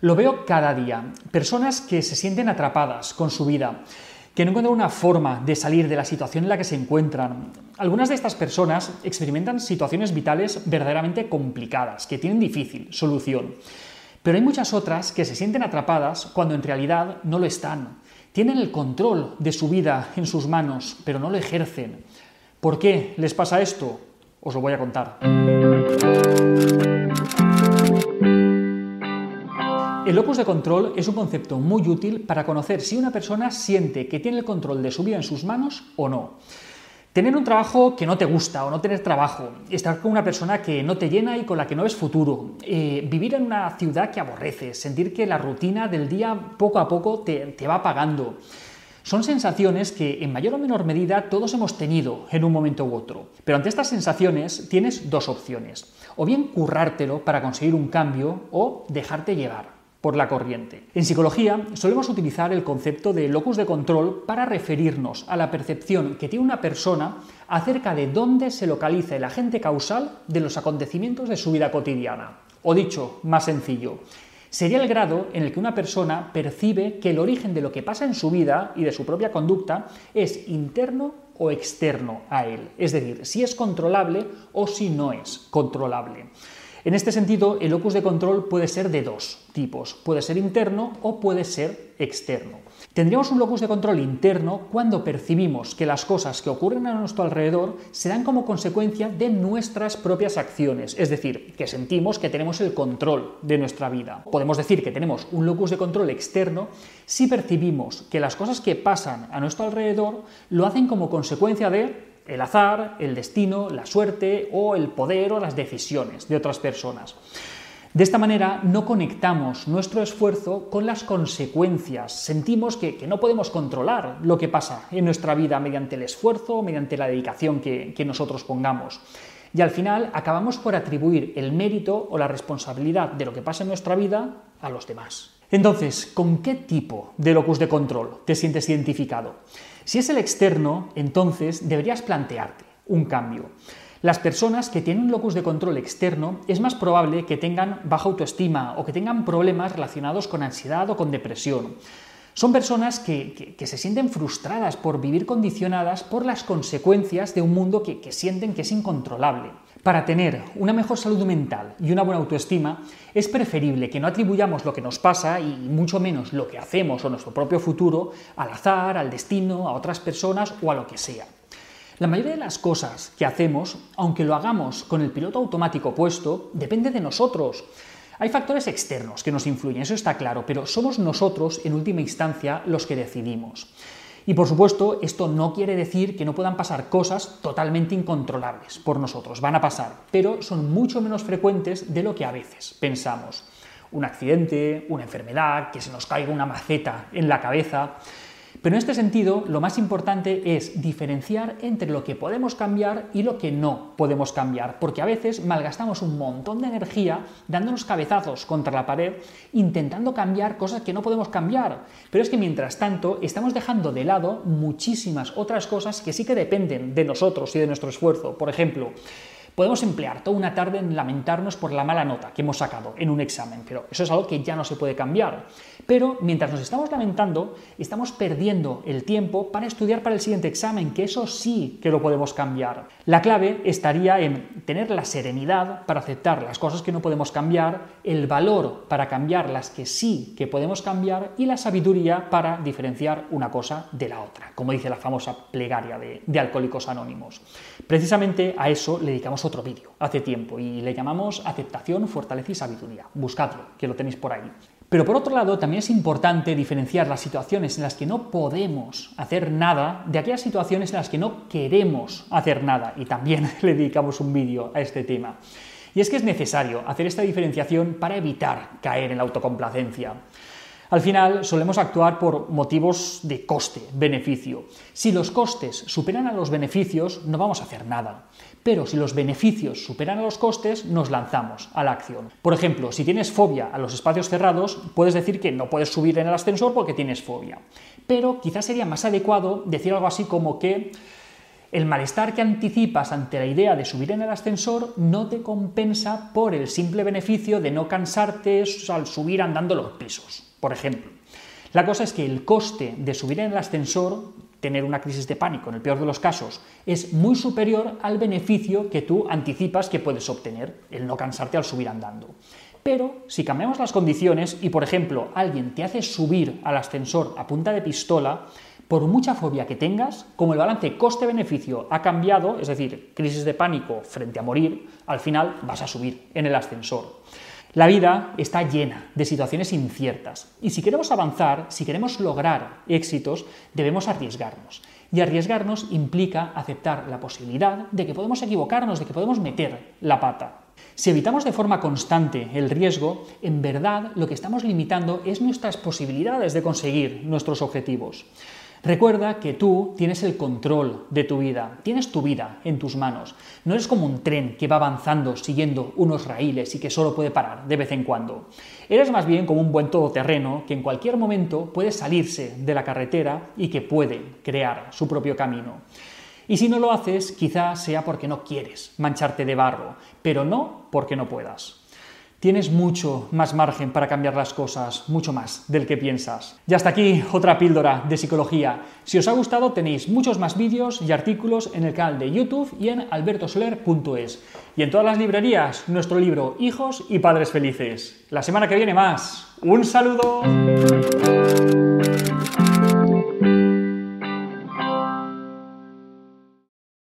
Lo veo cada día. Personas que se sienten atrapadas con su vida, que no encuentran una forma de salir de la situación en la que se encuentran. Algunas de estas personas experimentan situaciones vitales verdaderamente complicadas, que tienen difícil solución. Pero hay muchas otras que se sienten atrapadas cuando en realidad no lo están. Tienen el control de su vida en sus manos, pero no lo ejercen. ¿Por qué les pasa esto? Os lo voy a contar. El locus de control es un concepto muy útil para conocer si una persona siente que tiene el control de su vida en sus manos o no. Tener un trabajo que no te gusta o no tener trabajo, estar con una persona que no te llena y con la que no ves futuro, eh, vivir en una ciudad que aborreces, sentir que la rutina del día poco a poco te, te va apagando. Son sensaciones que en mayor o menor medida todos hemos tenido en un momento u otro. Pero ante estas sensaciones tienes dos opciones. O bien currártelo para conseguir un cambio o dejarte llevar la corriente. En psicología solemos utilizar el concepto de locus de control para referirnos a la percepción que tiene una persona acerca de dónde se localiza el agente causal de los acontecimientos de su vida cotidiana. O dicho más sencillo, sería el grado en el que una persona percibe que el origen de lo que pasa en su vida y de su propia conducta es interno o externo a él, es decir, si es controlable o si no es controlable. En este sentido, el locus de control puede ser de dos tipos, puede ser interno o puede ser externo. Tendríamos un locus de control interno cuando percibimos que las cosas que ocurren a nuestro alrededor se dan como consecuencia de nuestras propias acciones, es decir, que sentimos que tenemos el control de nuestra vida. Podemos decir que tenemos un locus de control externo si percibimos que las cosas que pasan a nuestro alrededor lo hacen como consecuencia de el azar, el destino, la suerte o el poder o las decisiones de otras personas. De esta manera no conectamos nuestro esfuerzo con las consecuencias. Sentimos que, no podemos controlar lo que pasa en nuestra vida mediante el esfuerzo, mediante la dedicación que, que nosotros pongamos. Y al final acabamos por atribuir el mérito o la responsabilidad de lo que pasa en nuestra vida a los demás. Entonces, ¿con qué tipo de locus de control te sientes identificado? Si es el externo, entonces deberías plantearte un cambio. Las personas que tienen un locus de control externo es más probable que tengan baja autoestima o que tengan problemas relacionados con ansiedad o con depresión. Son personas que, se sienten frustradas por vivir condicionadas por las consecuencias de un mundo que, que sienten que es incontrolable. Para tener una mejor salud mental y una buena autoestima, es preferible que no atribuyamos lo que nos pasa y mucho menos lo que hacemos o nuestro propio futuro al azar, al destino, a otras personas o a lo que sea. La mayoría de las cosas que hacemos, aunque lo hagamos con el piloto automático puesto, depende de nosotros. Hay factores externos que nos influyen, eso está claro, pero somos nosotros en última instancia los que decidimos. Y por supuesto, esto no quiere decir que no puedan pasar cosas totalmente incontrolables por nosotros, van a pasar, pero son mucho menos frecuentes de lo que a veces pensamos. Un accidente, una enfermedad, que se nos caiga una maceta en la cabeza, pero en este sentido, lo más importante es diferenciar entre lo que podemos cambiar y lo que no podemos cambiar, porque a veces malgastamos un montón de energía dándonos cabezazos contra la pared, intentando cambiar cosas que no podemos cambiar. Pero es que mientras tanto estamos dejando de lado muchísimas otras cosas que sí que dependen de nosotros y de nuestro esfuerzo. Por ejemplo, Podemos emplear toda una tarde en lamentarnos por la mala nota que hemos sacado en un examen, pero eso es algo que ya no se puede cambiar. Pero mientras nos estamos lamentando, estamos perdiendo el tiempo para estudiar para el siguiente examen, que eso sí que lo podemos cambiar. La clave estaría en tener la serenidad para aceptar las cosas que no podemos cambiar, el valor para cambiar las que sí que podemos cambiar y la sabiduría para diferenciar una cosa de la otra, como dice la famosa plegaria de, de Alcohólicos Anónimos. Precisamente a eso le dedicamos otro vídeo hace tiempo y le llamamos aceptación, fortaleza y sabiduría. Buscadlo, que lo tenéis por ahí. Pero por otro lado, también es importante diferenciar las situaciones en las que no podemos hacer nada de aquellas situaciones en las que no queremos hacer nada. Y también le dedicamos un vídeo a este tema. Y es que es necesario hacer esta diferenciación para evitar caer en la autocomplacencia. Al final solemos actuar por motivos de coste-beneficio. Si los costes superan a los beneficios, no vamos a hacer nada. Pero si los beneficios superan a los costes, nos lanzamos a la acción. Por ejemplo, si tienes fobia a los espacios cerrados, puedes decir que no puedes subir en el ascensor porque tienes fobia. Pero quizás sería más adecuado decir algo así como que El malestar que anticipas ante la idea de subir en el ascensor no te compensa por el simple beneficio de no cansarte al subir andando los pisos, por ejemplo. La cosa es que el coste de subir en el ascensor, tener una crisis de pánico en el peor de los casos, es muy superior al beneficio que tú anticipas que puedes obtener, el no cansarte al subir andando. Pero si cambiamos las condiciones y, por ejemplo, alguien te hace subir al ascensor a punta de pistola, por mucha fobia que tengas, como el balance coste-beneficio ha cambiado, es decir, crisis de pánico frente a morir, al final vas a subir en el ascensor. La vida está llena de situaciones inciertas y si queremos avanzar, si queremos lograr éxitos, debemos arriesgarnos. Y arriesgarnos implica aceptar la posibilidad de que podemos equivocarnos, de que podemos meter la pata. Si evitamos de forma constante el riesgo, en verdad lo que estamos limitando es nuestras posibilidades de conseguir nuestros objetivos. Recuerda que tú tienes el control de tu vida, tienes tu vida en tus manos. No eres como un tren que va avanzando siguiendo unos raíles y que solo puede parar de vez en cuando. Eres más bien como un buen todoterreno que en cualquier momento puede salirse de la carretera y que puede crear su propio camino. Y si no lo haces, quizás sea porque no quieres mancharte de barro, pero no porque no puedas. Tienes mucho más margen para cambiar las cosas, mucho más del que piensas. Y hasta aquí otra píldora de psicología. Si os ha gustado tenéis muchos más vídeos y artículos en el canal de YouTube y en albertosoler.es. Y en todas las librerías nuestro libro Hijos y Padres Felices. La semana que viene más. Un saludo.